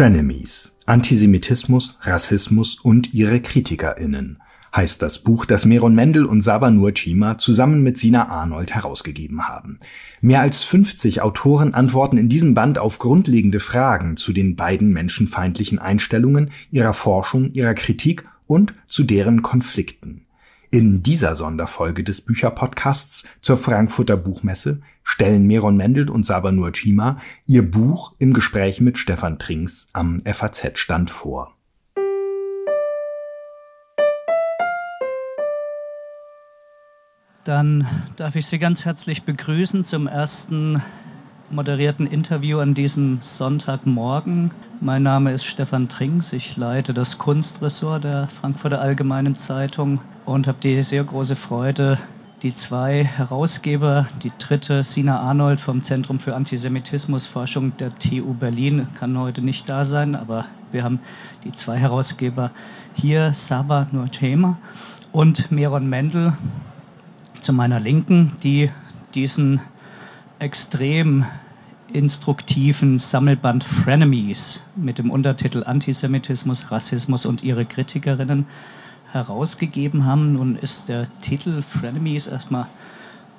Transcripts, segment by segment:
Frenemies Antisemitismus, Rassismus und ihre KritikerInnen heißt das Buch, das Meron Mendel und Saba Nurchima zusammen mit Sina Arnold herausgegeben haben. Mehr als 50 Autoren antworten in diesem Band auf grundlegende Fragen zu den beiden menschenfeindlichen Einstellungen, ihrer Forschung, ihrer Kritik und zu deren Konflikten. In dieser Sonderfolge des Bücherpodcasts zur Frankfurter Buchmesse stellen Meron Mendel und Saba Nurchima ihr Buch im Gespräch mit Stefan Trinks am FAZ-Stand vor. Dann darf ich Sie ganz herzlich begrüßen zum ersten moderierten Interview an diesem Sonntagmorgen. Mein Name ist Stefan Trinks. Ich leite das Kunstressort der Frankfurter Allgemeinen Zeitung und habe die sehr große Freude, die zwei Herausgeber, die dritte, Sina Arnold vom Zentrum für Antisemitismusforschung der TU Berlin, kann heute nicht da sein, aber wir haben die zwei Herausgeber hier, Saba Nurchema und Meron Mendel zu meiner Linken, die diesen extrem instruktiven Sammelband Frenemies mit dem Untertitel Antisemitismus, Rassismus und ihre Kritikerinnen herausgegeben haben. Nun ist der Titel Frenemies erstmal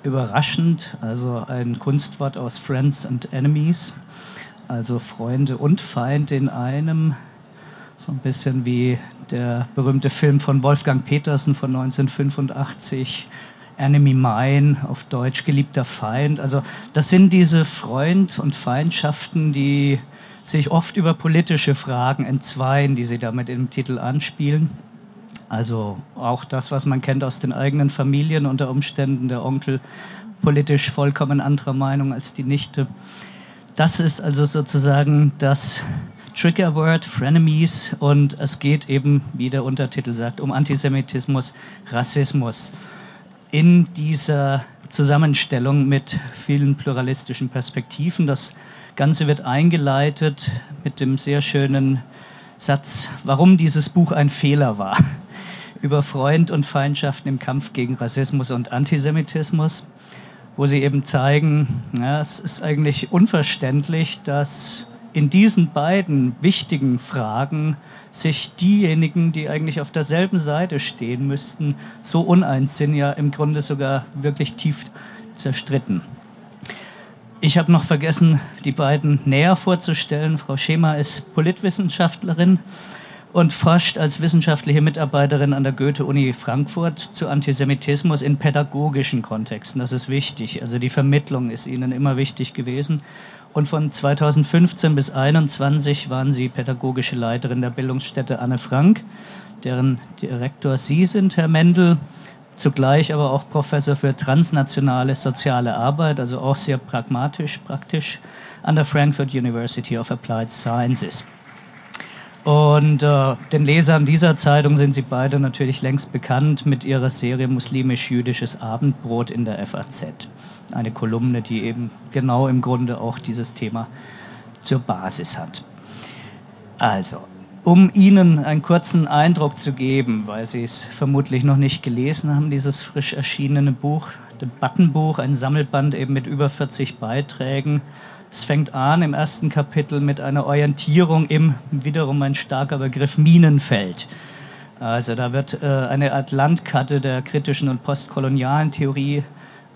überraschend, also ein Kunstwort aus Friends and Enemies, also Freunde und Feind in einem, so ein bisschen wie der berühmte Film von Wolfgang Petersen von 1985, Enemy Mine, auf Deutsch geliebter Feind. Also das sind diese Freund- und Feindschaften, die sich oft über politische Fragen entzweien, die sie damit im Titel anspielen. Also auch das, was man kennt aus den eigenen Familien, unter Umständen der Onkel politisch vollkommen anderer Meinung als die Nichte. Das ist also sozusagen das Triggerword, Frenemies und es geht eben, wie der Untertitel sagt, um Antisemitismus, Rassismus in dieser Zusammenstellung mit vielen pluralistischen Perspektiven. Das Ganze wird eingeleitet mit dem sehr schönen Satz, warum dieses Buch ein Fehler war, über Freund und Feindschaften im Kampf gegen Rassismus und Antisemitismus, wo sie eben zeigen, ja, es ist eigentlich unverständlich, dass in diesen beiden wichtigen Fragen sich diejenigen, die eigentlich auf derselben Seite stehen müssten, so uneins sind, ja im Grunde sogar wirklich tief zerstritten. Ich habe noch vergessen, die beiden näher vorzustellen. Frau Schema ist Politwissenschaftlerin und forscht als wissenschaftliche Mitarbeiterin an der Goethe-Uni Frankfurt zu Antisemitismus in pädagogischen Kontexten. Das ist wichtig. Also die Vermittlung ist Ihnen immer wichtig gewesen. Und von 2015 bis 2021 waren Sie pädagogische Leiterin der Bildungsstätte Anne Frank, deren Direktor Sie sind, Herr Mendel. Zugleich aber auch Professor für transnationale soziale Arbeit, also auch sehr pragmatisch, praktisch an der Frankfurt University of Applied Sciences. Und äh, den Lesern dieser Zeitung sind sie beide natürlich längst bekannt mit ihrer Serie Muslimisch-Jüdisches Abendbrot in der FAZ eine Kolumne, die eben genau im Grunde auch dieses Thema zur Basis hat. Also, um Ihnen einen kurzen Eindruck zu geben, weil Sie es vermutlich noch nicht gelesen haben, dieses frisch erschienene Buch, Debattenbuch, ein Sammelband eben mit über 40 Beiträgen. Es fängt an im ersten Kapitel mit einer Orientierung im wiederum ein starker Begriff Minenfeld. Also da wird äh, eine Art Landkarte der kritischen und postkolonialen Theorie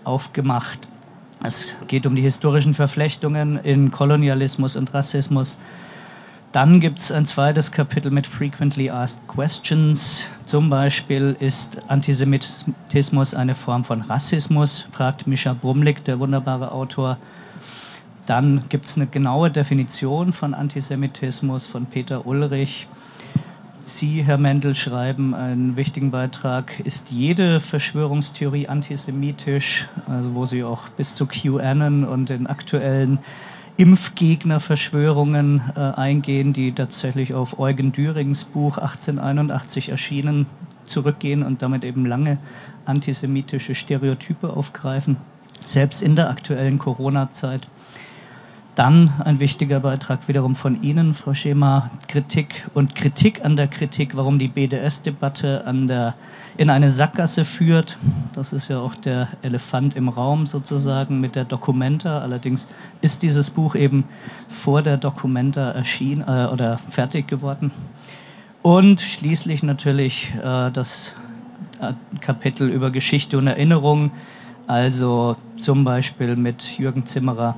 aufgemacht. Es geht um die historischen Verflechtungen in Kolonialismus und Rassismus. Dann gibt es ein zweites Kapitel mit Frequently Asked Questions. Zum Beispiel ist Antisemitismus eine Form von Rassismus, fragt Mischa Brumlik, der wunderbare Autor. Dann gibt es eine genaue Definition von Antisemitismus von Peter Ulrich. Sie, Herr Mendel, schreiben einen wichtigen Beitrag. Ist jede Verschwörungstheorie antisemitisch? Also wo Sie auch bis zu QAnon und den aktuellen Impfgegnerverschwörungen äh, eingehen, die tatsächlich auf Eugen Dürings Buch 1881 erschienen zurückgehen und damit eben lange antisemitische Stereotype aufgreifen, selbst in der aktuellen Corona-Zeit. Dann ein wichtiger Beitrag wiederum von Ihnen, Frau Schema, Kritik und Kritik an der Kritik, warum die BDS-Debatte in eine Sackgasse führt. Das ist ja auch der Elefant im Raum sozusagen mit der Documenta. Allerdings ist dieses Buch eben vor der Documenta erschienen äh, oder fertig geworden. Und schließlich natürlich äh, das äh, Kapitel über Geschichte und Erinnerung, also zum Beispiel mit Jürgen Zimmerer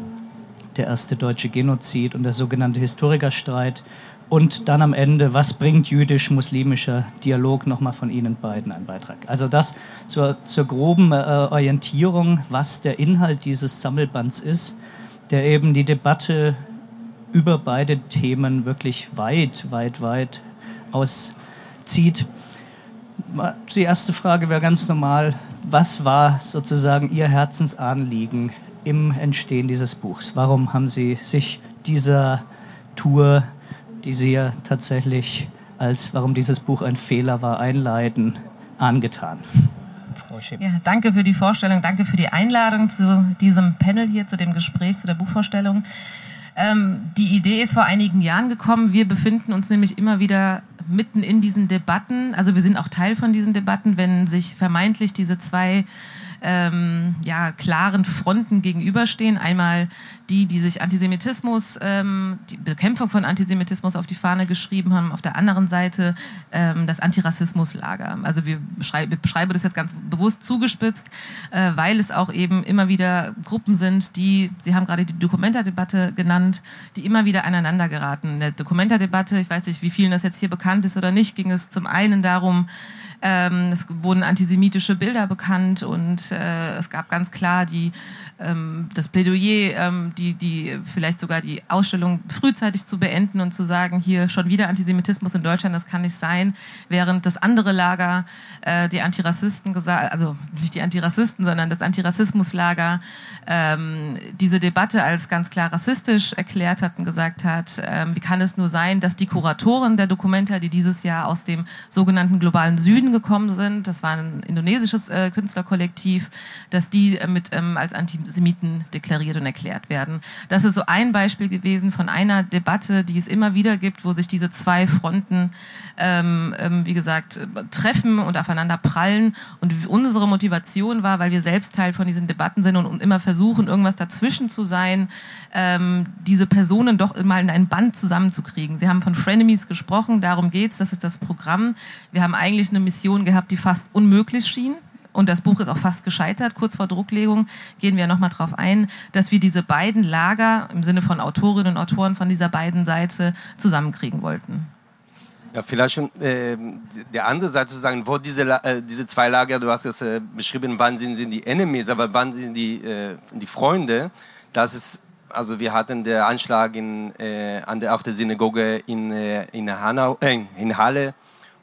der erste deutsche Genozid und der sogenannte Historikerstreit. Und dann am Ende, was bringt jüdisch-muslimischer Dialog nochmal von Ihnen beiden ein Beitrag? Also das zur, zur groben äh, Orientierung, was der Inhalt dieses Sammelbands ist, der eben die Debatte über beide Themen wirklich weit, weit, weit auszieht. Die erste Frage wäre ganz normal, was war sozusagen Ihr Herzensanliegen im Entstehen dieses Buchs? Warum haben Sie sich dieser Tour, die Sie ja tatsächlich als warum dieses Buch ein Fehler war, einleiten, angetan? Ja, danke für die Vorstellung, danke für die Einladung zu diesem Panel hier, zu dem Gespräch, zu der Buchvorstellung. Ähm, die Idee ist vor einigen Jahren gekommen. Wir befinden uns nämlich immer wieder mitten in diesen Debatten. Also wir sind auch Teil von diesen Debatten, wenn sich vermeintlich diese zwei ähm, ja, klaren Fronten gegenüberstehen. Einmal die, die sich Antisemitismus, ähm, die Bekämpfung von Antisemitismus auf die Fahne geschrieben haben, auf der anderen Seite ähm, das Antirassismuslager. Also wir beschreiben beschreibe das jetzt ganz bewusst zugespitzt, äh, weil es auch eben immer wieder Gruppen sind, die, Sie haben gerade die Dokumenta-Debatte genannt, die immer wieder aneinander geraten. In der Dokumenta-Debatte, ich weiß nicht, wie vielen das jetzt hier bekannt ist oder nicht, ging es zum einen darum, ähm, es wurden antisemitische Bilder bekannt und äh, es gab ganz klar die, ähm, das Plädoyer, ähm, die, die vielleicht sogar die Ausstellung frühzeitig zu beenden und zu sagen, hier schon wieder Antisemitismus in Deutschland, das kann nicht sein, während das andere Lager, äh, die Antirassisten gesagt, also nicht die Antirassisten, sondern das Antirassismuslager, ähm, diese Debatte als ganz klar rassistisch erklärt hat und gesagt hat, ähm, wie kann es nur sein, dass die Kuratoren der Dokumenta, die dieses Jahr aus dem sogenannten globalen Süden gekommen sind, das war ein indonesisches äh, Künstlerkollektiv, dass die äh, mit ähm, als Antisemiten deklariert und erklärt werden. Das ist so ein Beispiel gewesen von einer Debatte, die es immer wieder gibt, wo sich diese zwei Fronten, ähm, ähm, wie gesagt, treffen und aufeinander prallen. Und unsere Motivation war, weil wir selbst Teil von diesen Debatten sind und, immer versuchen, irgendwas dazwischen zu sein, ähm, diese Personen doch mal in ein Band zusammenzukriegen. Sie haben von Frenemies gesprochen, darum geht's, das ist das Programm. Wir haben eigentlich eine Mission gehabt, die fast unmöglich schien. Und das Buch ist auch fast gescheitert. Kurz vor Drucklegung gehen wir nochmal darauf ein, dass wir diese beiden Lager im Sinne von Autorinnen und Autoren von dieser beiden Seite zusammenkriegen wollten. Ja, vielleicht schon äh, der andere Seite zu sagen, wo diese, äh, diese zwei Lager, du hast es äh, beschrieben, wann sind, sind die Enemies, aber wann sind die, äh, die Freunde? Das ist, also wir hatten den Anschlag in, äh, an der, auf der Synagoge in, äh, in, Hanau, in Halle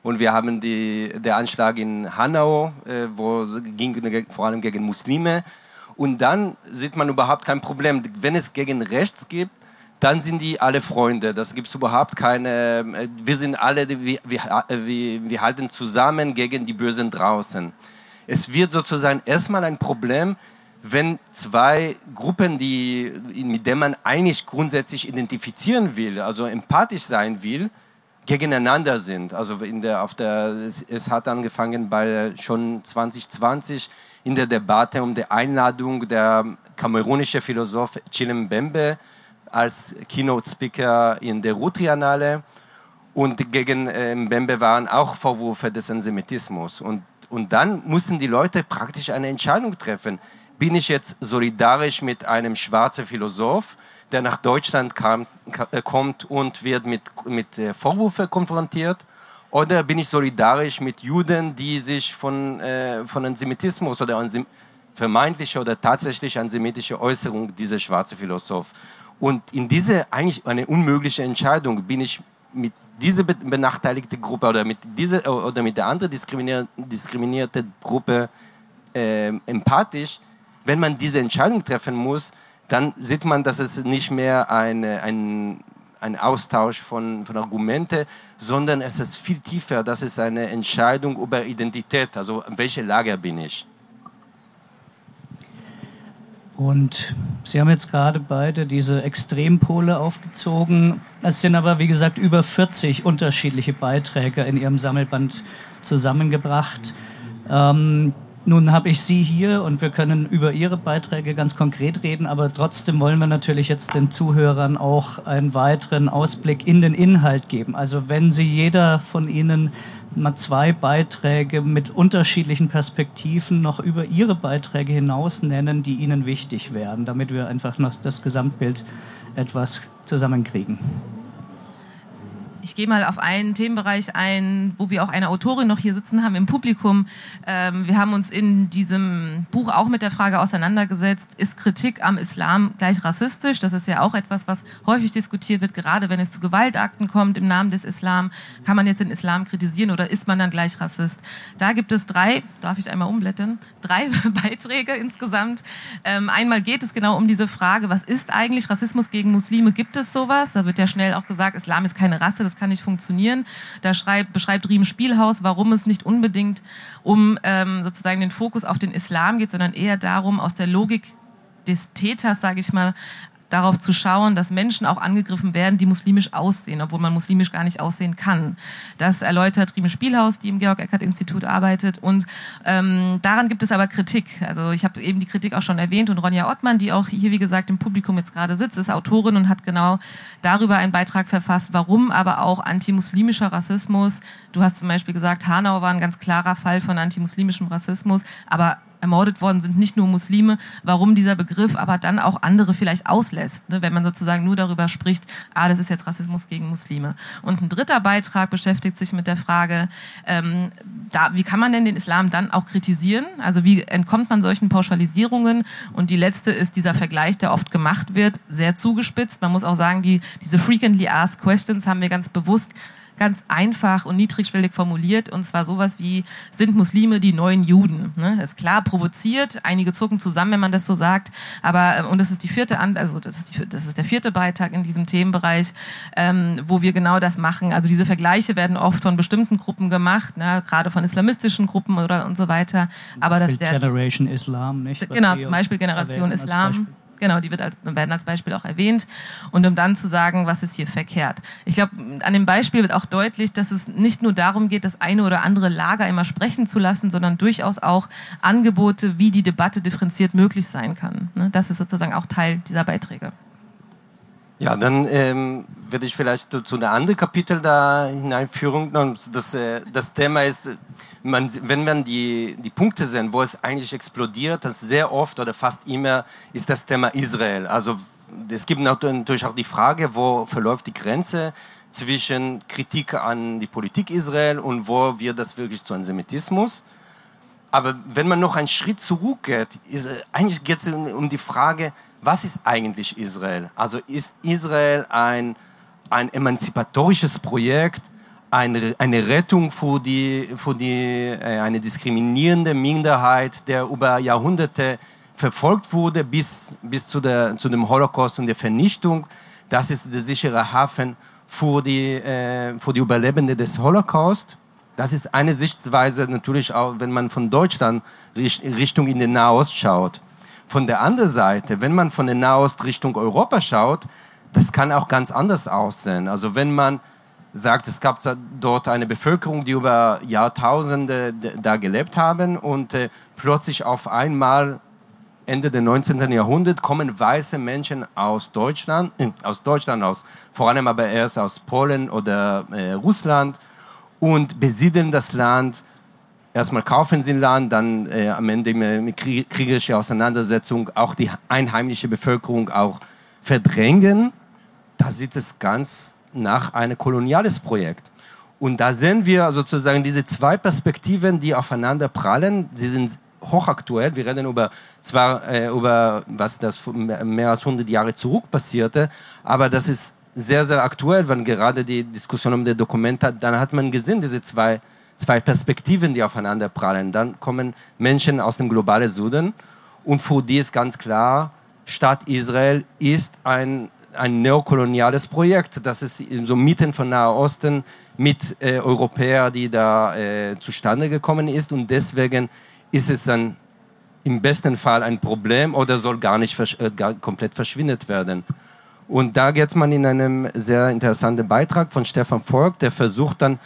und wir haben die, der Anschlag in Hanau, äh, wo ging vor allem gegen Muslime. Und dann sieht man überhaupt kein Problem. Wenn es gegen rechts gibt, dann sind die alle Freunde. Das gibt es überhaupt keine. Äh, wir sind alle, wir, wir, wir halten zusammen gegen die Bösen draußen. Es wird sozusagen erstmal ein Problem, wenn zwei Gruppen, die, mit denen man eigentlich grundsätzlich identifizieren will, also empathisch sein will, gegeneinander sind. Also in der, auf der, es, es, hat angefangen bei schon 2020 in der Debatte um die Einladung der kamerunischen Philosoph Chilem Bembe als Keynote-Speaker in der Rutrianale. Und gegen äh, Mbembe waren auch Vorwürfe des Antisemitismus. Und, und dann mussten die Leute praktisch eine Entscheidung treffen. Bin ich jetzt solidarisch mit einem schwarzen Philosoph, der nach Deutschland kam, äh, kommt und wird mit, mit äh, Vorwürfen konfrontiert? Oder bin ich solidarisch mit Juden, die sich von, äh, von Antisemitismus oder Ansem vermeintlicher oder tatsächlich antisemitische Äußerung dieser schwarze Philosoph? Und in diese eigentlich eine unmögliche Entscheidung bin ich mit dieser benachteiligten Gruppe oder mit dieser oder mit der anderen diskriminierte, diskriminierte Gruppe äh, empathisch. Wenn man diese Entscheidung treffen muss, dann sieht man, dass es nicht mehr eine, ein, ein Austausch von, von Argumente, sondern es ist viel tiefer. Das ist eine Entscheidung über Identität, also in welcher Lager bin ich. Und Sie haben jetzt gerade beide diese Extrempole aufgezogen. Es sind aber, wie gesagt, über 40 unterschiedliche Beiträge in Ihrem Sammelband zusammengebracht. Ähm, nun habe ich Sie hier und wir können über Ihre Beiträge ganz konkret reden, aber trotzdem wollen wir natürlich jetzt den Zuhörern auch einen weiteren Ausblick in den Inhalt geben. Also wenn Sie jeder von Ihnen mal zwei Beiträge mit unterschiedlichen Perspektiven noch über Ihre Beiträge hinaus nennen, die Ihnen wichtig wären, damit wir einfach noch das Gesamtbild etwas zusammenkriegen. Ich gehe mal auf einen Themenbereich ein, wo wir auch eine Autorin noch hier sitzen haben im Publikum. Ähm, wir haben uns in diesem Buch auch mit der Frage auseinandergesetzt, ist Kritik am Islam gleich rassistisch? Das ist ja auch etwas, was häufig diskutiert wird, gerade wenn es zu Gewaltakten kommt im Namen des Islam. Kann man jetzt den Islam kritisieren oder ist man dann gleich Rassist? Da gibt es drei, darf ich einmal umblättern, drei Beiträge insgesamt. Ähm, einmal geht es genau um diese Frage, was ist eigentlich Rassismus gegen Muslime? Gibt es sowas? Da wird ja schnell auch gesagt, Islam ist keine Rasse, das kann nicht funktionieren. Da schreibt, beschreibt Riem Spielhaus, warum es nicht unbedingt um ähm, sozusagen den Fokus auf den Islam geht, sondern eher darum, aus der Logik des Täters, sage ich mal, darauf zu schauen, dass Menschen auch angegriffen werden, die muslimisch aussehen, obwohl man muslimisch gar nicht aussehen kann. Das erläutert Rime Spielhaus, die im Georg-Eckert-Institut arbeitet. Und ähm, daran gibt es aber Kritik. Also ich habe eben die Kritik auch schon erwähnt und Ronja Ottmann, die auch hier, wie gesagt, im Publikum jetzt gerade sitzt, ist Autorin und hat genau darüber einen Beitrag verfasst, warum aber auch antimuslimischer Rassismus, du hast zum Beispiel gesagt, Hanau war ein ganz klarer Fall von antimuslimischem Rassismus, aber ermordet worden sind nicht nur Muslime, warum dieser Begriff aber dann auch andere vielleicht auslässt, ne, wenn man sozusagen nur darüber spricht, ah, das ist jetzt Rassismus gegen Muslime. Und ein dritter Beitrag beschäftigt sich mit der Frage, ähm, da, wie kann man denn den Islam dann auch kritisieren? Also wie entkommt man solchen Pauschalisierungen? Und die letzte ist dieser Vergleich, der oft gemacht wird, sehr zugespitzt. Man muss auch sagen, die, diese frequently asked questions haben wir ganz bewusst ganz einfach und niedrigschwellig formuliert und zwar sowas wie, sind Muslime die neuen Juden? Ne? Ist klar provoziert, einige zucken zusammen, wenn man das so sagt, aber, ähm, und das ist die vierte, also das ist, die, das ist der vierte Beitrag in diesem Themenbereich, ähm, wo wir genau das machen. Also diese Vergleiche werden oft von bestimmten Gruppen gemacht, ne? gerade von islamistischen Gruppen oder und so weiter. Aber das der, Generation Islam, nicht? genau, zum Beispiel Generation Islam. Genau, die wird als, werden als Beispiel auch erwähnt. Und um dann zu sagen, was ist hier verkehrt. Ich glaube, an dem Beispiel wird auch deutlich, dass es nicht nur darum geht, das eine oder andere Lager immer sprechen zu lassen, sondern durchaus auch Angebote, wie die Debatte differenziert möglich sein kann. Ne, das ist sozusagen auch Teil dieser Beiträge. Ja, dann ähm, werde ich vielleicht zu einem anderen Kapitel da hineinführen. Das, äh, das Thema ist, man, wenn man die, die Punkte sehen, wo es eigentlich explodiert, das sehr oft oder fast immer ist das Thema Israel. Also es gibt natürlich auch die Frage, wo verläuft die Grenze zwischen Kritik an die Politik Israel und wo wird das wirklich zu Antisemitismus. Aber wenn man noch einen Schritt zurückgeht, ist, eigentlich geht es um die Frage, was ist eigentlich Israel? Also ist Israel ein, ein emanzipatorisches Projekt, eine, eine Rettung für, die, für die, äh, eine diskriminierende Minderheit, der über Jahrhunderte verfolgt wurde bis, bis zu, der, zu dem Holocaust und der Vernichtung. Das ist der sichere Hafen für die, äh, für die Überlebenden des Holocaust. Das ist eine Sichtweise natürlich auch, wenn man von Deutschland Richtung in den Nahost schaut. Von der anderen Seite, wenn man von der Nahost Richtung Europa schaut, das kann auch ganz anders aussehen. Also wenn man sagt, es gab dort eine Bevölkerung, die über Jahrtausende da gelebt haben und äh, plötzlich auf einmal Ende des 19. Jahrhunderts kommen weiße Menschen aus Deutschland, äh, aus Deutschland, aus, vor allem aber erst aus Polen oder äh, Russland und besiedeln das Land. Erstmal kaufen sie Land, dann äh, am Ende mit kriegerischer Auseinandersetzung auch die einheimische Bevölkerung auch verdrängen. Da sieht es ganz nach einem koloniales Projekt. Und da sehen wir sozusagen diese zwei Perspektiven, die aufeinander prallen. Sie sind hochaktuell. Wir reden über zwar äh, über was das mehr als 100 Jahre zurück passierte, aber das ist sehr, sehr aktuell, wenn gerade die Diskussion um das Dokument hat, dann hat man gesehen, diese zwei, zwei Perspektiven, die aufeinander prallen. Dann kommen Menschen aus dem globalen Süden und für die ist ganz klar, Staat Israel ist ein, ein neokoloniales Projekt. Das ist so mitten von Nahe Osten mit äh, Europäern, die da äh, zustande gekommen ist und deswegen ist es ein im besten Fall ein Problem oder soll gar nicht versch äh, gar komplett verschwindet werden. Und da geht man in einem sehr interessanten Beitrag von Stefan Volk, der versucht dann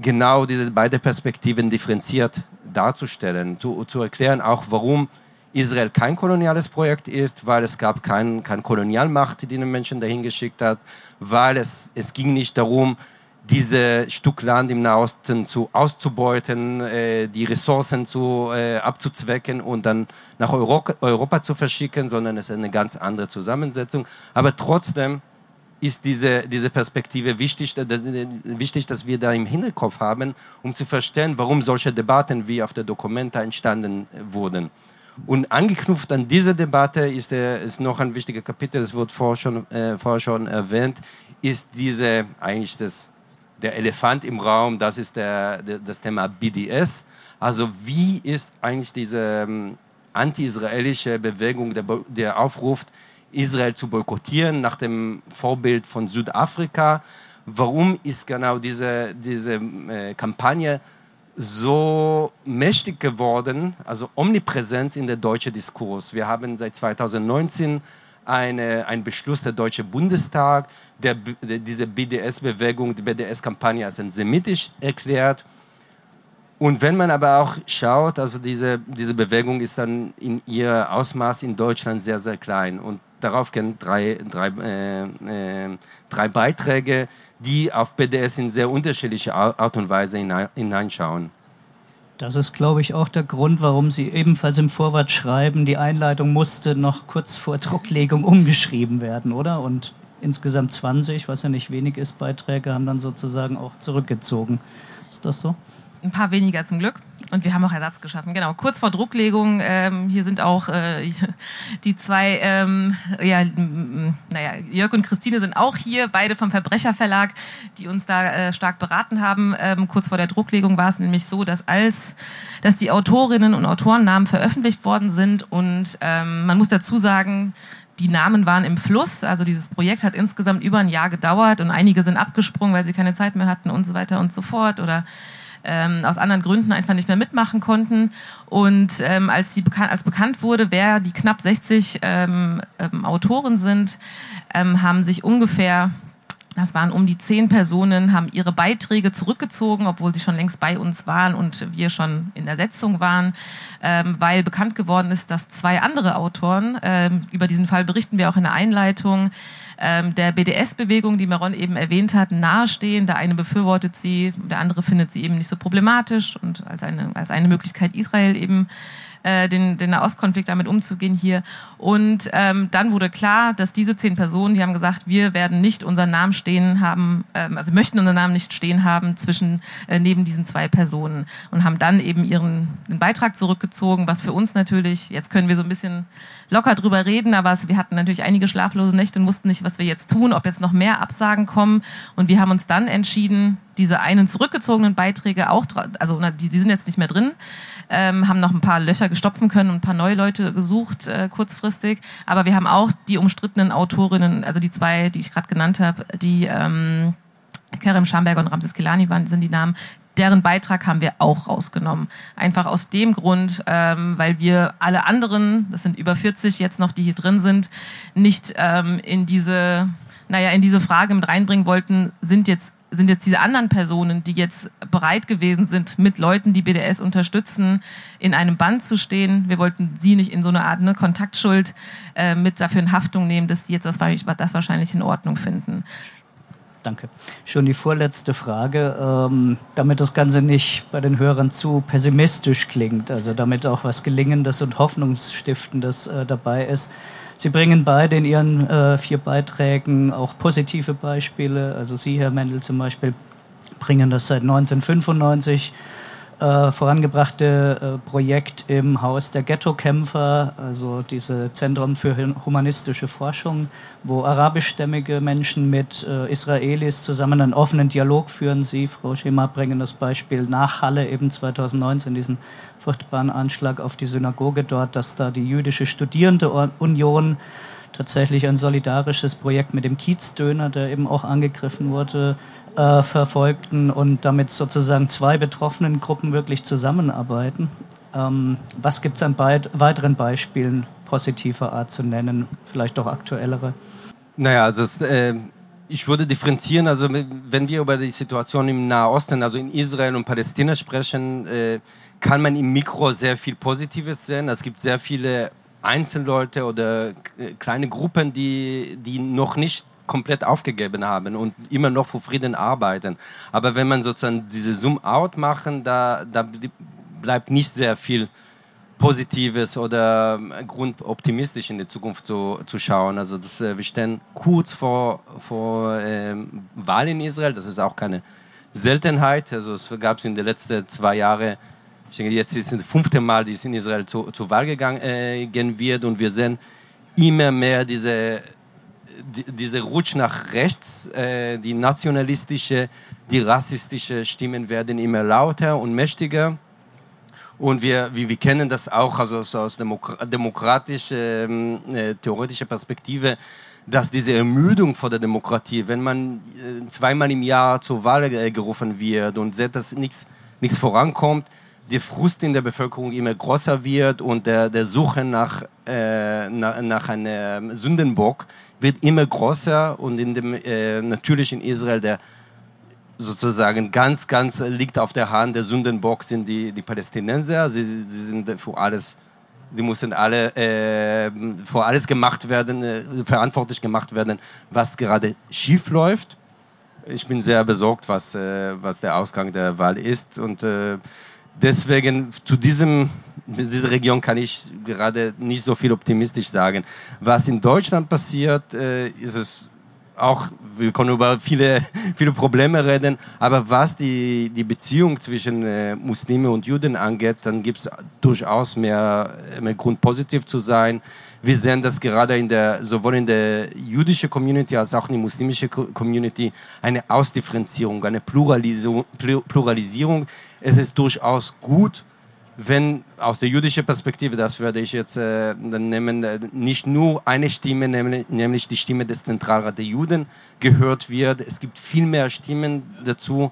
genau diese beiden Perspektiven differenziert darzustellen, zu, zu erklären auch, warum Israel kein koloniales Projekt ist, weil es gab keine kein Kolonialmacht, die den Menschen dahin geschickt hat, weil es, es ging nicht darum, diese Stück Land im Nahosten zu auszubeuten, äh, die Ressourcen zu, äh, abzuzwecken und dann nach Europa, Europa zu verschicken, sondern es ist eine ganz andere Zusammensetzung. Aber trotzdem ist diese, diese Perspektive wichtig, dass, wichtig, dass wir da im Hinterkopf haben, um zu verstehen, warum solche Debatten wie auf der Dokumenta entstanden wurden. Und angeknüpft an diese Debatte ist, der, ist noch ein wichtiger Kapitel, das wurde vorher schon, äh, vorher schon erwähnt, ist diese, eigentlich das, der Elefant im Raum, das ist der, der, das Thema BDS. Also wie ist eigentlich diese ähm, anti-israelische Bewegung, der, der aufruft, Israel zu boykottieren, nach dem Vorbild von Südafrika. Warum ist genau diese, diese äh, Kampagne so mächtig geworden, also Omnipräsenz in der deutschen Diskurs? Wir haben seit 2019 eine, einen Beschluss der Deutsche Bundestag, der, der diese BDS-Bewegung, die BDS-Kampagne als antisemitisch erklärt. Und wenn man aber auch schaut, also diese, diese Bewegung ist dann in ihr Ausmaß in Deutschland sehr, sehr klein. Und darauf gehen drei, drei, äh, äh, drei Beiträge, die auf BDS in sehr unterschiedliche Art und Weise hineinschauen. Das ist, glaube ich, auch der Grund, warum Sie ebenfalls im Vorwort schreiben, die Einleitung musste noch kurz vor Drucklegung umgeschrieben werden, oder? Und insgesamt 20, was ja nicht wenig ist, Beiträge haben dann sozusagen auch zurückgezogen. Ist das so? Ein paar weniger zum Glück. Und wir haben auch Ersatz geschaffen. Genau, kurz vor Drucklegung. Ähm, hier sind auch äh, die zwei, ähm, ja, naja, Jörg und Christine sind auch hier, beide vom Verbrecherverlag, die uns da äh, stark beraten haben. Ähm, kurz vor der Drucklegung war es nämlich so, dass als, dass die Autorinnen und Autorennamen veröffentlicht worden sind und ähm, man muss dazu sagen, die Namen waren im Fluss. Also dieses Projekt hat insgesamt über ein Jahr gedauert und einige sind abgesprungen, weil sie keine Zeit mehr hatten und so weiter und so fort. Oder ähm, aus anderen Gründen einfach nicht mehr mitmachen konnten. Und ähm, als, die bekan als bekannt wurde, wer die knapp 60 ähm, ähm, Autoren sind, ähm, haben sich ungefähr das waren um die zehn Personen, haben ihre Beiträge zurückgezogen, obwohl sie schon längst bei uns waren und wir schon in der Setzung waren, ähm, weil bekannt geworden ist, dass zwei andere Autoren, ähm, über diesen Fall berichten wir auch in der Einleitung, ähm, der BDS-Bewegung, die Meron eben erwähnt hat, nahestehen. Der eine befürwortet sie, der andere findet sie eben nicht so problematisch und als eine, als eine Möglichkeit Israel eben äh, den, den Nahostkonflikt damit umzugehen hier. Und ähm, dann wurde klar, dass diese zehn Personen, die haben gesagt, wir werden nicht unseren Namen stehen haben, ähm, also möchten unseren Namen nicht stehen haben zwischen äh, neben diesen zwei Personen und haben dann eben ihren Beitrag zurückgezogen, was für uns natürlich, jetzt können wir so ein bisschen locker drüber reden, aber wir hatten natürlich einige schlaflose Nächte und wussten nicht, was wir jetzt tun, ob jetzt noch mehr Absagen kommen. Und wir haben uns dann entschieden, diese einen zurückgezogenen Beiträge auch, also die, die sind jetzt nicht mehr drin, ähm, haben noch ein paar Löcher gestopfen können und ein paar neue Leute gesucht äh, kurzfristig. Aber wir haben auch die umstrittenen Autorinnen, also die zwei, die ich gerade genannt habe, die ähm, Kerem Schamberger und Ramses Kelani waren, sind die Namen, deren Beitrag haben wir auch rausgenommen. Einfach aus dem Grund, ähm, weil wir alle anderen, das sind über 40 jetzt noch, die hier drin sind, nicht ähm, in diese, naja, in diese Frage mit reinbringen wollten, sind jetzt sind jetzt diese anderen Personen, die jetzt bereit gewesen sind, mit Leuten, die BDS unterstützen, in einem Band zu stehen. Wir wollten sie nicht in so eine Art ne, Kontaktschuld äh, mit dafür in Haftung nehmen, dass sie jetzt das, das wahrscheinlich in Ordnung finden. Danke. Schon die vorletzte Frage, ähm, damit das Ganze nicht bei den Hörern zu pessimistisch klingt, also damit auch was Gelingendes und Hoffnungsstiftendes äh, dabei ist. Sie bringen beide in Ihren äh, vier Beiträgen auch positive Beispiele. Also Sie, Herr Mendel zum Beispiel, bringen das seit 1995 äh, vorangebrachte äh, Projekt im Haus der Ghetto-Kämpfer, also diese Zentrum für humanistische Forschung, wo arabischstämmige Menschen mit äh, Israelis zusammen einen offenen Dialog führen. Sie, Frau Schema, bringen das Beispiel nach Halle eben 2019, diesen furchtbaren Anschlag auf die Synagoge dort, dass da die jüdische Studierendenunion tatsächlich ein solidarisches Projekt mit dem Kiezdöner, der eben auch angegriffen wurde, äh, verfolgten und damit sozusagen zwei betroffenen Gruppen wirklich zusammenarbeiten. Ähm, was gibt es an weiteren Beispielen positiver Art zu nennen, vielleicht auch aktuellere? Naja, also es, äh, ich würde differenzieren, also wenn wir über die Situation im Nahosten, also in Israel und Palästina sprechen, äh, kann man im Mikro sehr viel Positives sehen. Es gibt sehr viele Einzelleute oder äh, kleine Gruppen, die, die noch nicht komplett aufgegeben haben und immer noch für Frieden arbeiten. Aber wenn man sozusagen diese Zoom-out machen, da, da bleibt nicht sehr viel Positives oder ähm, Grund optimistisch in die Zukunft zu, zu schauen. Also das, äh, wir stehen kurz vor, vor ähm, Wahl in Israel. Das ist auch keine Seltenheit. Also es gab es in den letzten zwei Jahren, ich denke, jetzt ist es das fünfte Mal, dass es in Israel zu, zur Wahl gegangen äh, wird und wir sehen immer mehr diese die, diese Rutsch nach rechts, äh, die nationalistische, die rassistische Stimmen werden immer lauter und mächtiger. Und wir, wir, wir kennen das auch also so aus Demokra demokratischer, ähm, äh, theoretischer Perspektive, dass diese Ermüdung vor der Demokratie, wenn man äh, zweimal im Jahr zur Wahl äh, gerufen wird und sieht, dass nichts vorankommt, der Frust in der Bevölkerung immer größer wird und der, der Suche nach, äh, nach, nach einem Sündenbock wird immer größer und in dem äh, natürlich in Israel der sozusagen ganz, ganz liegt auf der Hand. Der Sündenbock sind die, die Palästinenser. Sie, sie sind für alles, sie müssen alle äh, alles gemacht werden, äh, verantwortlich gemacht werden, was gerade schief läuft. Ich bin sehr besorgt, was, äh, was der Ausgang der Wahl ist und äh, deswegen zu diesem dieser Region kann ich gerade nicht so viel optimistisch sagen. Was in Deutschland passiert, äh, ist es auch, wir können über viele, viele Probleme reden, aber was die, die Beziehung zwischen äh, Muslime und Juden angeht, dann gibt es durchaus mehr, mehr Grund, positiv zu sein. Wir sehen das gerade in der, sowohl in der jüdischen Community als auch in der muslimischen Community eine Ausdifferenzierung, eine Pluralisierung. Pluralisierung. Es ist durchaus gut, wenn aus der jüdischen Perspektive, das werde ich jetzt äh, nehmen, äh, nicht nur eine Stimme, nämlich, nämlich die Stimme des Zentralrats der Juden gehört wird. Es gibt viel mehr Stimmen dazu.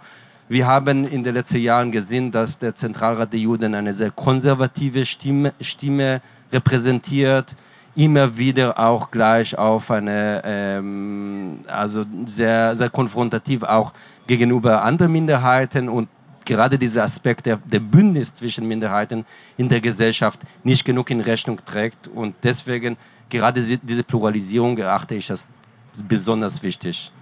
Wir haben in den letzten Jahren gesehen, dass der Zentralrat der Juden eine sehr konservative Stimme, Stimme repräsentiert, immer wieder auch gleich auf eine, ähm, also sehr, sehr konfrontativ auch gegenüber anderen Minderheiten und gerade dieser Aspekt der, der Bündnis zwischen Minderheiten in der Gesellschaft nicht genug in Rechnung trägt. Und deswegen gerade diese Pluralisierung erachte ich als besonders wichtig.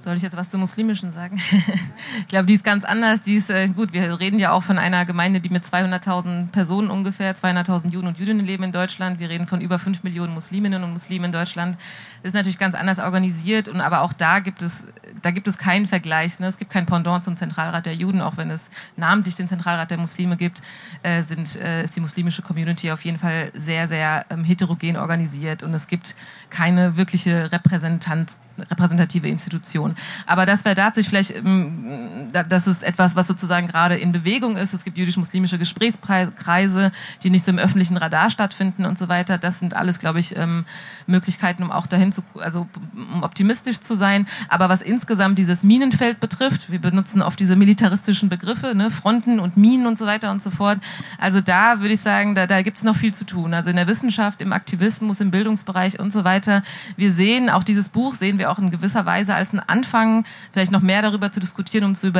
Soll ich jetzt was zum Muslimischen sagen? ich glaube, die ist ganz anders. Die ist, äh, gut, wir reden ja auch von einer Gemeinde, die mit 200.000 Personen ungefähr, 200.000 Juden und Jüdinnen leben in Deutschland. Wir reden von über 5 Millionen Musliminnen und Muslimen in Deutschland. Das ist natürlich ganz anders organisiert. Und aber auch da gibt es, da gibt es keinen Vergleich. Ne? Es gibt kein Pendant zum Zentralrat der Juden, auch wenn es namentlich den Zentralrat der Muslime gibt, äh, sind, äh, ist die muslimische Community auf jeden Fall sehr, sehr ähm, heterogen organisiert. Und es gibt keine wirkliche Repräsentanz repräsentative Institution. Aber das wäre dazu vielleicht, ähm, das ist etwas, was sozusagen gerade in Bewegung ist. Es gibt jüdisch-muslimische Gesprächskreise, die nicht so im öffentlichen Radar stattfinden und so weiter. Das sind alles, glaube ich, ähm, Möglichkeiten, um auch dahin zu, also um optimistisch zu sein. Aber was insgesamt dieses Minenfeld betrifft, wir benutzen oft diese militaristischen Begriffe, ne, Fronten und Minen und so weiter und so fort. Also da würde ich sagen, da, da gibt es noch viel zu tun. Also in der Wissenschaft, im Aktivismus, im Bildungsbereich und so weiter. Wir sehen, auch dieses Buch sehen wir auch in gewisser Weise als ein Anfang, vielleicht noch mehr darüber zu diskutieren, um zu überlegen,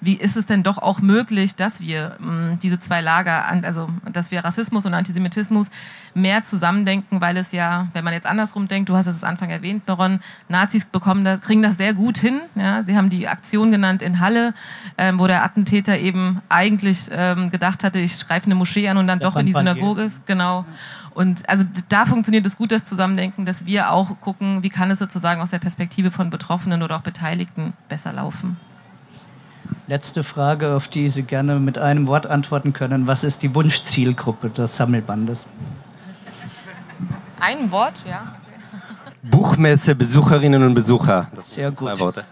wie ist es denn doch auch möglich, dass wir mh, mm, diese zwei Lager, also dass wir Rassismus und Antisemitismus mehr zusammendenken, weil es ja, wenn man jetzt andersrum denkt, du hast es am Anfang erwähnt, Baron, Nazis bekommen das, kriegen das sehr gut hin. Ja? Sie haben die Aktion genannt in Halle, ähm, wo der Attentäter eben eigentlich ähm, gedacht hatte, ich greife eine Moschee an und dann der doch in die Synagoge ist. Genau. Und also da funktioniert es gut, das Zusammendenken, dass wir auch gucken, wie kann es sozusagen aus der Perspektive von Betroffenen oder auch Beteiligten besser laufen. Letzte Frage, auf die Sie gerne mit einem Wort antworten können. Was ist die Wunschzielgruppe des Sammelbandes? Ein Wort, ja. Buchmesse, Besucherinnen und Besucher. Das Sehr gut. Zwei Worte.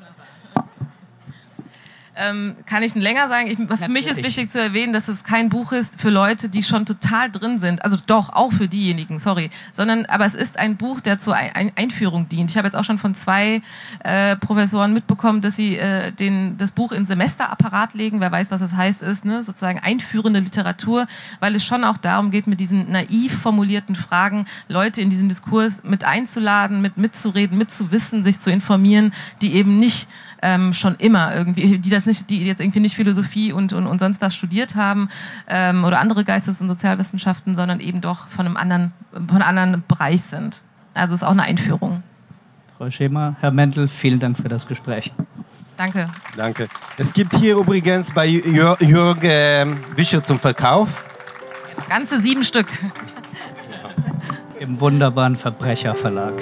Ähm, kann ich länger sagen. Ich, für mich ist wichtig zu erwähnen, dass es kein Buch ist für Leute, die schon total drin sind. Also doch, auch für diejenigen, sorry. Sondern, aber es ist ein Buch, der zur ein Einführung dient. Ich habe jetzt auch schon von zwei äh, Professoren mitbekommen, dass sie äh, den, das Buch in Semesterapparat legen. Wer weiß, was das heißt, ist, ne? sozusagen einführende Literatur, weil es schon auch darum geht, mit diesen naiv formulierten Fragen Leute in diesen Diskurs mit einzuladen, mit mitzureden, mitzuwissen, sich zu informieren, die eben nicht ähm, schon immer irgendwie, die das nicht, die jetzt irgendwie nicht Philosophie und, und, und sonst was studiert haben ähm, oder andere Geistes- und Sozialwissenschaften, sondern eben doch von einem anderen, von einem anderen Bereich sind. Also ist auch eine Einführung. Frau Schema, Herr Mendel, vielen Dank für das Gespräch. Danke. Danke. Es gibt hier übrigens bei Jörg, Jörg äh, Bücher zum Verkauf. Ganze sieben Stück. Im wunderbaren Verbrecherverlag.